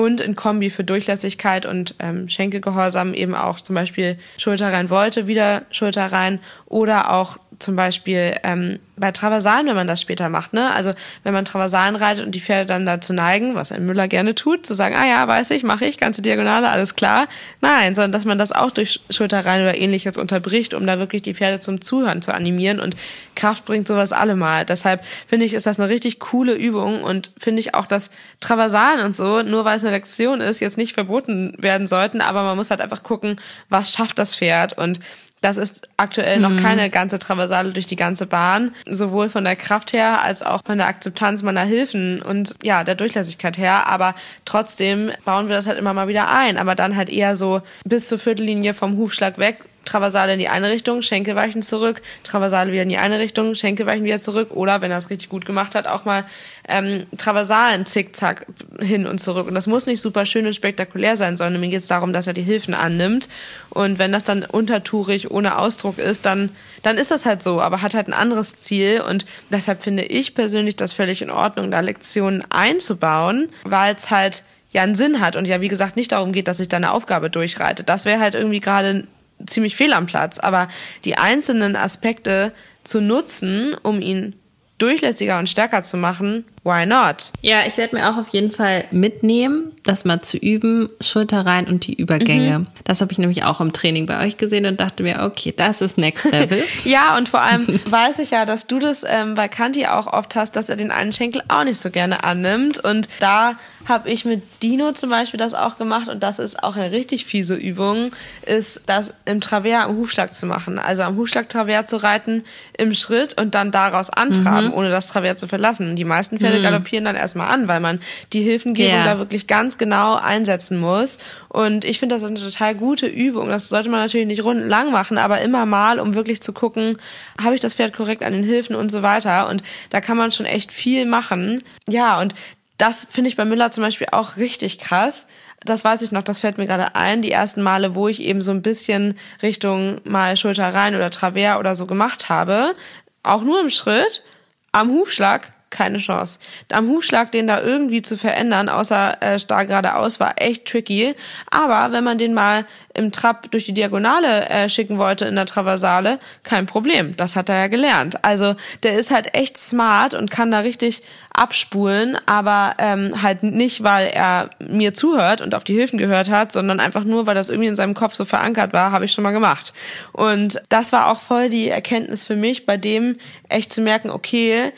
und in Kombi für Durchlässigkeit und ähm, Schenkelgehorsam eben auch zum Beispiel Schulter rein wollte, wieder Schulter rein oder auch zum Beispiel ähm, bei Traversalen, wenn man das später macht, ne? Also wenn man Traversalen reitet und die Pferde dann dazu neigen, was ein Müller gerne tut, zu sagen, ah ja, weiß ich, mache ich, ganze Diagonale, alles klar. Nein, sondern dass man das auch durch Schulterreihen oder ähnliches unterbricht, um da wirklich die Pferde zum Zuhören zu animieren und Kraft bringt sowas allemal. Deshalb finde ich, ist das eine richtig coole Übung und finde ich auch, dass Traversalen und so, nur weil es eine Lektion ist, jetzt nicht verboten werden sollten, aber man muss halt einfach gucken, was schafft das Pferd und das ist aktuell noch mhm. keine ganze Traversale durch die ganze Bahn, sowohl von der Kraft her als auch von der Akzeptanz meiner Hilfen und ja, der Durchlässigkeit her. Aber trotzdem bauen wir das halt immer mal wieder ein, aber dann halt eher so bis zur Viertellinie vom Hufschlag weg Traversale in die eine Richtung, Schenkel weichen zurück, Traversale wieder in die eine Richtung, Schenkel weichen wieder zurück oder, wenn er es richtig gut gemacht hat, auch mal ähm, Traversalen zickzack hin und zurück. Und das muss nicht super schön und spektakulär sein, sondern mir geht es darum, dass er die Hilfen annimmt. Und wenn das dann untertourig ohne Ausdruck ist, dann, dann ist das halt so, aber hat halt ein anderes Ziel. Und deshalb finde ich persönlich das völlig in Ordnung, da Lektionen einzubauen, weil es halt ja einen Sinn hat und ja, wie gesagt, nicht darum geht, dass ich eine Aufgabe durchreite. Das wäre halt irgendwie gerade ziemlich fehl am Platz. Aber die einzelnen Aspekte zu nutzen, um ihn durchlässiger und stärker zu machen, why not? Ja, ich werde mir auch auf jeden Fall mitnehmen, das mal zu üben, Schulter rein und die Übergänge. Mhm. Das habe ich nämlich auch im Training bei euch gesehen und dachte mir, okay, das ist Next Level. ja, und vor allem weiß ich ja, dass du das ähm, bei Kanti auch oft hast, dass er den einen Schenkel auch nicht so gerne annimmt. Und da habe ich mit Dino zum Beispiel das auch gemacht und das ist auch eine richtig fiese Übung, ist das im Travers am Hufschlag zu machen. Also am Hufschlag Travers zu reiten im Schritt und dann daraus antraben, mhm. ohne das Travers zu verlassen. Und die meisten Pferde mhm. galoppieren dann erstmal an, weil man die Hilfengebung yeah. da wirklich ganz genau einsetzen muss. Und ich finde, das ist eine total gute Übung. Das sollte man natürlich nicht rundenlang machen, aber immer mal, um wirklich zu gucken, habe ich das Pferd korrekt an den Hilfen und so weiter. Und da kann man schon echt viel machen. Ja, und das finde ich bei Müller zum Beispiel auch richtig krass. Das weiß ich noch, das fällt mir gerade ein. Die ersten Male, wo ich eben so ein bisschen Richtung mal Schulter rein oder Travers oder so gemacht habe, auch nur im Schritt, am Hufschlag keine Chance. Am Hufschlag den da irgendwie zu verändern, außer äh, starr geradeaus, war echt tricky. Aber wenn man den mal im Trab durch die Diagonale äh, schicken wollte in der Traversale, kein Problem. Das hat er ja gelernt. Also der ist halt echt smart und kann da richtig abspulen, aber ähm, halt nicht, weil er mir zuhört und auf die Hilfen gehört hat, sondern einfach nur, weil das irgendwie in seinem Kopf so verankert war, habe ich schon mal gemacht. Und das war auch voll die Erkenntnis für mich, bei dem echt zu merken, okay,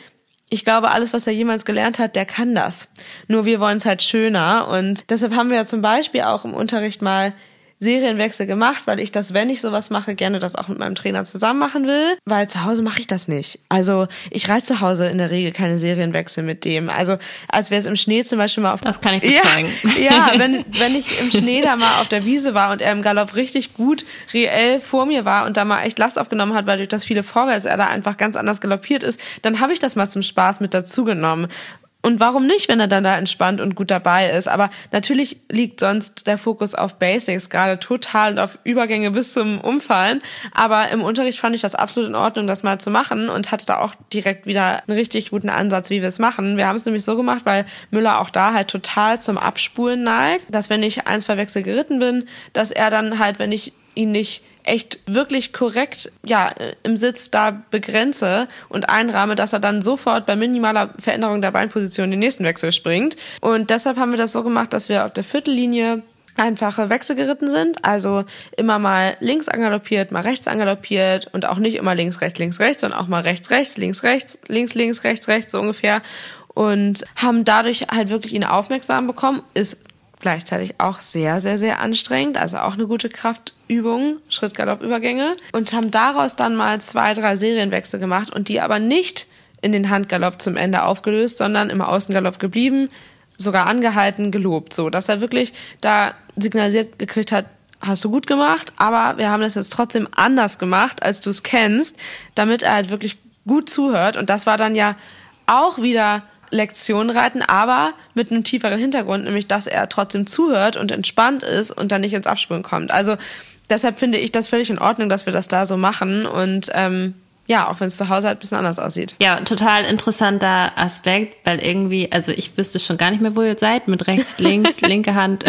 ich glaube, alles, was er jemals gelernt hat, der kann das. Nur wir wollen es halt schöner. Und deshalb haben wir ja zum Beispiel auch im Unterricht mal Serienwechsel gemacht, weil ich das, wenn ich sowas mache, gerne das auch mit meinem Trainer zusammen machen will, weil zu Hause mache ich das nicht. Also ich reite zu Hause in der Regel keine Serienwechsel mit dem. Also als wäre es im Schnee zum Beispiel mal auf Das kann ich bezeugen. Ja, ja wenn, wenn ich im Schnee da mal auf der Wiese war und er im Galopp richtig gut reell vor mir war und da mal echt Last aufgenommen hat, weil durch das viele Vorwärts er da einfach ganz anders galoppiert ist, dann habe ich das mal zum Spaß mit dazu genommen. Und warum nicht, wenn er dann da entspannt und gut dabei ist? Aber natürlich liegt sonst der Fokus auf Basics, gerade total und auf Übergänge bis zum Umfallen. Aber im Unterricht fand ich das absolut in Ordnung, das mal zu machen und hatte da auch direkt wieder einen richtig guten Ansatz, wie wir es machen. Wir haben es nämlich so gemacht, weil Müller auch da halt total zum Abspulen neigt, dass wenn ich eins verwechselt geritten bin, dass er dann halt, wenn ich ihn nicht echt wirklich korrekt ja im Sitz da begrenze und einrahme, dass er dann sofort bei minimaler Veränderung der Beinposition den nächsten Wechsel springt. Und deshalb haben wir das so gemacht, dass wir auf der Viertellinie einfache Wechsel geritten sind, also immer mal links angaloppiert, mal rechts angaloppiert und auch nicht immer links, rechts, links, rechts, sondern auch mal rechts, rechts, links, rechts, links, links, rechts, rechts, so ungefähr. Und haben dadurch halt wirklich ihn aufmerksam bekommen, ist gleichzeitig auch sehr, sehr, sehr anstrengend. Also auch eine gute Kraftübung, Schritt-Galopp-Übergänge. Und haben daraus dann mal zwei, drei Serienwechsel gemacht und die aber nicht in den Handgalopp zum Ende aufgelöst, sondern im Außengalopp geblieben, sogar angehalten, gelobt. So, dass er wirklich da signalisiert gekriegt hat, hast du gut gemacht, aber wir haben das jetzt trotzdem anders gemacht, als du es kennst, damit er halt wirklich gut zuhört. Und das war dann ja auch wieder Lektion reiten, aber mit einem tieferen Hintergrund, nämlich dass er trotzdem zuhört und entspannt ist und dann nicht ins Absprung kommt. Also deshalb finde ich das völlig in Ordnung, dass wir das da so machen und ähm, ja, auch wenn es zu Hause halt ein bisschen anders aussieht. Ja, total interessanter Aspekt, weil irgendwie, also ich wüsste schon gar nicht mehr, wo ihr seid, mit rechts, links, linke Hand,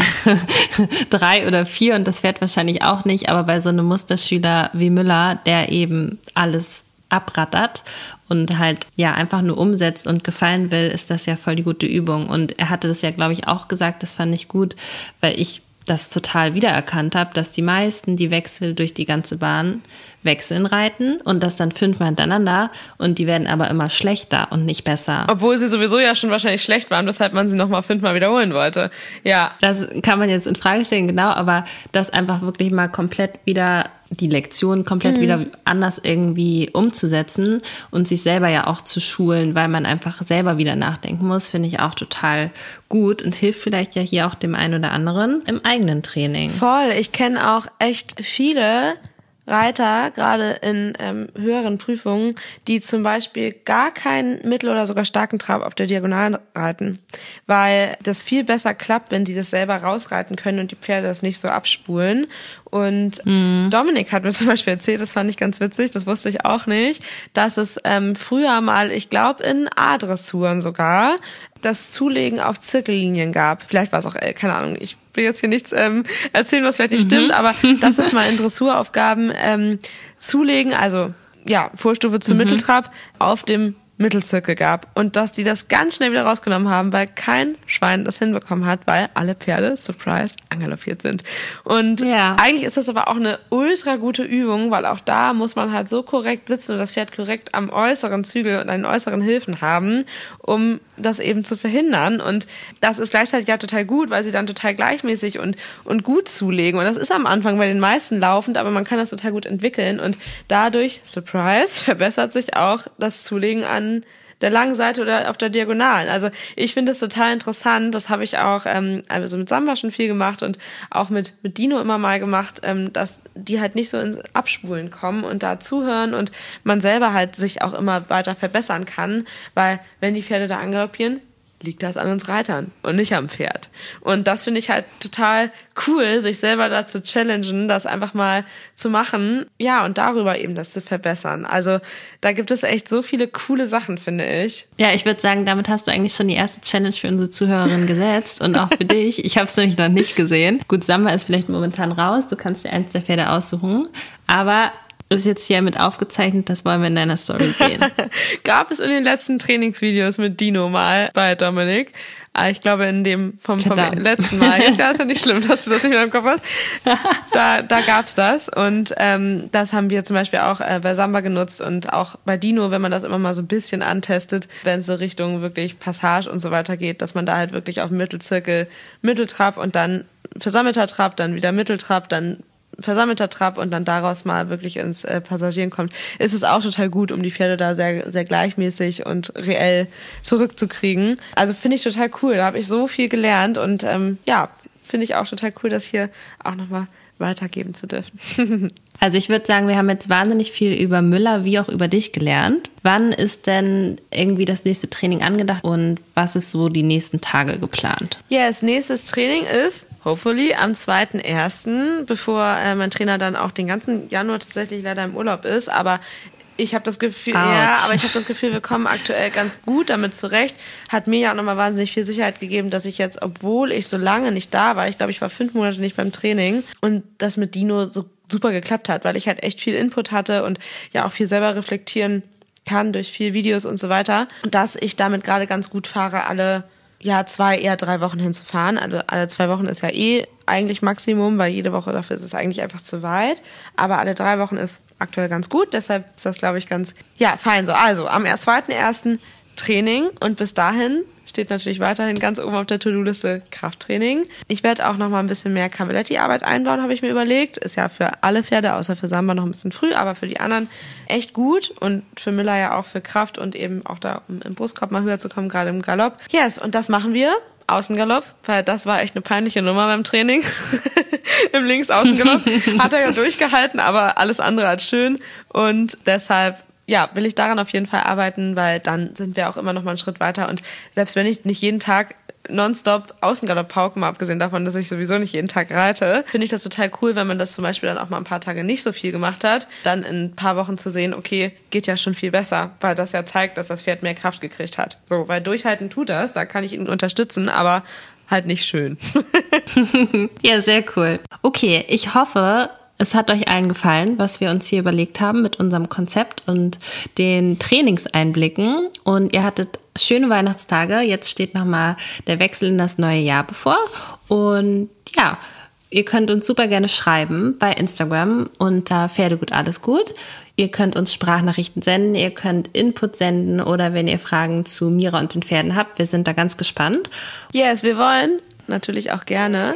drei oder vier und das fährt wahrscheinlich auch nicht, aber bei so einem Musterschüler wie Müller, der eben alles abrattert und halt ja einfach nur umsetzt und gefallen will, ist das ja voll die gute Übung. Und er hatte das ja, glaube ich, auch gesagt, das fand ich gut, weil ich das total wiedererkannt habe, dass die meisten die Wechsel durch die ganze Bahn wechseln reiten und das dann fünfmal hintereinander und die werden aber immer schlechter und nicht besser. Obwohl sie sowieso ja schon wahrscheinlich schlecht waren, weshalb man sie nochmal fünfmal wiederholen wollte. Ja. Das kann man jetzt in Frage stellen, genau, aber das einfach wirklich mal komplett wieder die Lektion komplett mhm. wieder anders irgendwie umzusetzen und sich selber ja auch zu schulen, weil man einfach selber wieder nachdenken muss, finde ich auch total gut und hilft vielleicht ja hier auch dem einen oder anderen im eigenen Training. Voll. Ich kenne auch echt viele, Reiter, gerade in ähm, höheren Prüfungen, die zum Beispiel gar keinen mittel- oder sogar starken Trab auf der Diagonalen reiten, weil das viel besser klappt, wenn die das selber rausreiten können und die Pferde das nicht so abspulen. Und mhm. Dominik hat mir zum Beispiel erzählt, das fand ich ganz witzig, das wusste ich auch nicht, dass es ähm, früher mal, ich glaube in A-Dressuren sogar, das Zulegen auf Zirkellinien gab. Vielleicht war es auch L, keine Ahnung. Ich will jetzt hier nichts ähm, erzählen, was vielleicht nicht mhm. stimmt, aber das ist mal in Dressuraufgaben ähm, zulegen, also ja, Vorstufe zum mhm. Mitteltrab auf dem Mittelzirkel gab und dass die das ganz schnell wieder rausgenommen haben, weil kein Schwein das hinbekommen hat, weil alle Pferde, surprise, angaloppiert sind. Und ja. eigentlich ist das aber auch eine ultra gute Übung, weil auch da muss man halt so korrekt sitzen und das Pferd korrekt am äußeren Zügel und an den äußeren Hilfen haben, um das eben zu verhindern. Und das ist gleichzeitig ja total gut, weil sie dann total gleichmäßig und, und gut zulegen. Und das ist am Anfang bei den meisten laufend, aber man kann das total gut entwickeln und dadurch, surprise, verbessert sich auch das Zulegen an der langen Seite oder auf der Diagonalen. Also ich finde es total interessant. Das habe ich auch ähm, also mit Samba schon viel gemacht und auch mit, mit Dino immer mal gemacht, ähm, dass die halt nicht so ins Abspulen kommen und da zuhören und man selber halt sich auch immer weiter verbessern kann, weil wenn die Pferde da angaloppieren, liegt das an uns Reitern und nicht am Pferd. Und das finde ich halt total cool, sich selber dazu challengen, das einfach mal zu machen. Ja, und darüber eben das zu verbessern. Also da gibt es echt so viele coole Sachen, finde ich. Ja, ich würde sagen, damit hast du eigentlich schon die erste Challenge für unsere Zuhörerinnen gesetzt und auch für dich. Ich habe es nämlich noch nicht gesehen. Gut, Samba ist vielleicht momentan raus. Du kannst dir eins der Pferde aussuchen. Aber ist jetzt hier mit aufgezeichnet, das wollen wir in deiner Story sehen. Gab es in den letzten Trainingsvideos mit Dino mal bei Dominik. Ah, ich glaube, in dem vom, vom letzten Mal. Jetzt, ja, ist ja nicht schlimm, dass du das nicht mehr im Kopf hast. Da, da gab's das. Und ähm, das haben wir zum Beispiel auch äh, bei Samba genutzt und auch bei Dino, wenn man das immer mal so ein bisschen antestet, wenn es so Richtung wirklich Passage und so weiter geht, dass man da halt wirklich auf Mittelzirkel Mitteltrab und dann versammelter Trab, dann wieder Mitteltrab, dann versammelter Trab und dann daraus mal wirklich ins äh, Passagieren kommt, ist es auch total gut, um die Pferde da sehr, sehr gleichmäßig und reell zurückzukriegen. Also finde ich total cool. Da habe ich so viel gelernt und ähm, ja, finde ich auch total cool, das hier auch nochmal weitergeben zu dürfen. also ich würde sagen, wir haben jetzt wahnsinnig viel über Müller wie auch über dich gelernt. Wann ist denn irgendwie das nächste Training angedacht und was ist so die nächsten Tage geplant? Yes, nächstes Training ist hopefully am 2.1., bevor äh, mein Trainer dann auch den ganzen Januar tatsächlich leider im Urlaub ist, aber ich habe das Gefühl, Ouch. ja, aber ich habe das Gefühl, wir kommen aktuell ganz gut damit zurecht. Hat mir ja auch nochmal wahnsinnig viel Sicherheit gegeben, dass ich jetzt, obwohl ich so lange nicht da war, ich glaube, ich war fünf Monate nicht beim Training und das mit Dino so super geklappt hat, weil ich halt echt viel Input hatte und ja auch viel selber reflektieren kann durch viel Videos und so weiter. Dass ich damit gerade ganz gut fahre, alle ja, zwei, eher drei Wochen hinzufahren. Also alle zwei Wochen ist ja eh eigentlich Maximum, weil jede Woche dafür ist es eigentlich einfach zu weit. Aber alle drei Wochen ist aktuell ganz gut. Deshalb ist das, glaube ich, ganz, ja, fein so. Also, am 2.1. Training und bis dahin steht natürlich weiterhin ganz oben auf der To-Do-Liste Krafttraining. Ich werde auch noch mal ein bisschen mehr Cavaletti-Arbeit einbauen, habe ich mir überlegt. Ist ja für alle Pferde, außer für Samba noch ein bisschen früh, aber für die anderen echt gut und für Müller ja auch für Kraft und eben auch da, um im Brustkorb mal höher zu kommen, gerade im Galopp. Yes, und das machen wir. Außengalopp, weil das war echt eine peinliche Nummer beim Training. Im Links-Außengalopp hat er ja durchgehalten, aber alles andere als schön. Und deshalb ja, will ich daran auf jeden Fall arbeiten, weil dann sind wir auch immer noch mal einen Schritt weiter. Und selbst wenn ich nicht jeden Tag nonstop Außengalopp pauken, mal abgesehen davon, dass ich sowieso nicht jeden Tag reite, finde ich das total cool, wenn man das zum Beispiel dann auch mal ein paar Tage nicht so viel gemacht hat, dann in ein paar Wochen zu sehen, okay, geht ja schon viel besser, weil das ja zeigt, dass das Pferd mehr Kraft gekriegt hat. So, weil durchhalten tut das, da kann ich ihn unterstützen, aber halt nicht schön. ja, sehr cool. Okay, ich hoffe, es hat euch allen gefallen, was wir uns hier überlegt haben mit unserem Konzept und den Trainingseinblicken. Und ihr hattet schöne Weihnachtstage. Jetzt steht nochmal der Wechsel in das neue Jahr bevor. Und ja, ihr könnt uns super gerne schreiben bei Instagram unter Pferdegut alles gut. Ihr könnt uns Sprachnachrichten senden, ihr könnt Input senden oder wenn ihr Fragen zu Mira und den Pferden habt, wir sind da ganz gespannt. Yes, wir wollen natürlich auch gerne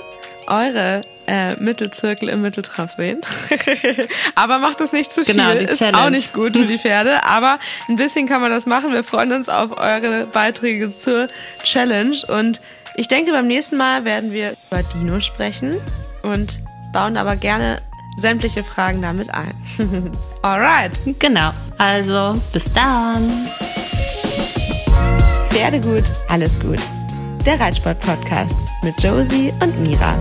eure äh, Mittelzirkel im Mitteltraf sehen. aber macht das nicht zu viel. Genau, die Ist Challenge. auch nicht gut für die Pferde. Aber ein bisschen kann man das machen. Wir freuen uns auf eure Beiträge zur Challenge. Und ich denke, beim nächsten Mal werden wir über Dino sprechen und bauen aber gerne sämtliche Fragen damit ein. Alright. Genau. Also, bis dann. Pferde gut, alles gut. Der Reitsport-Podcast mit Josie und Mira.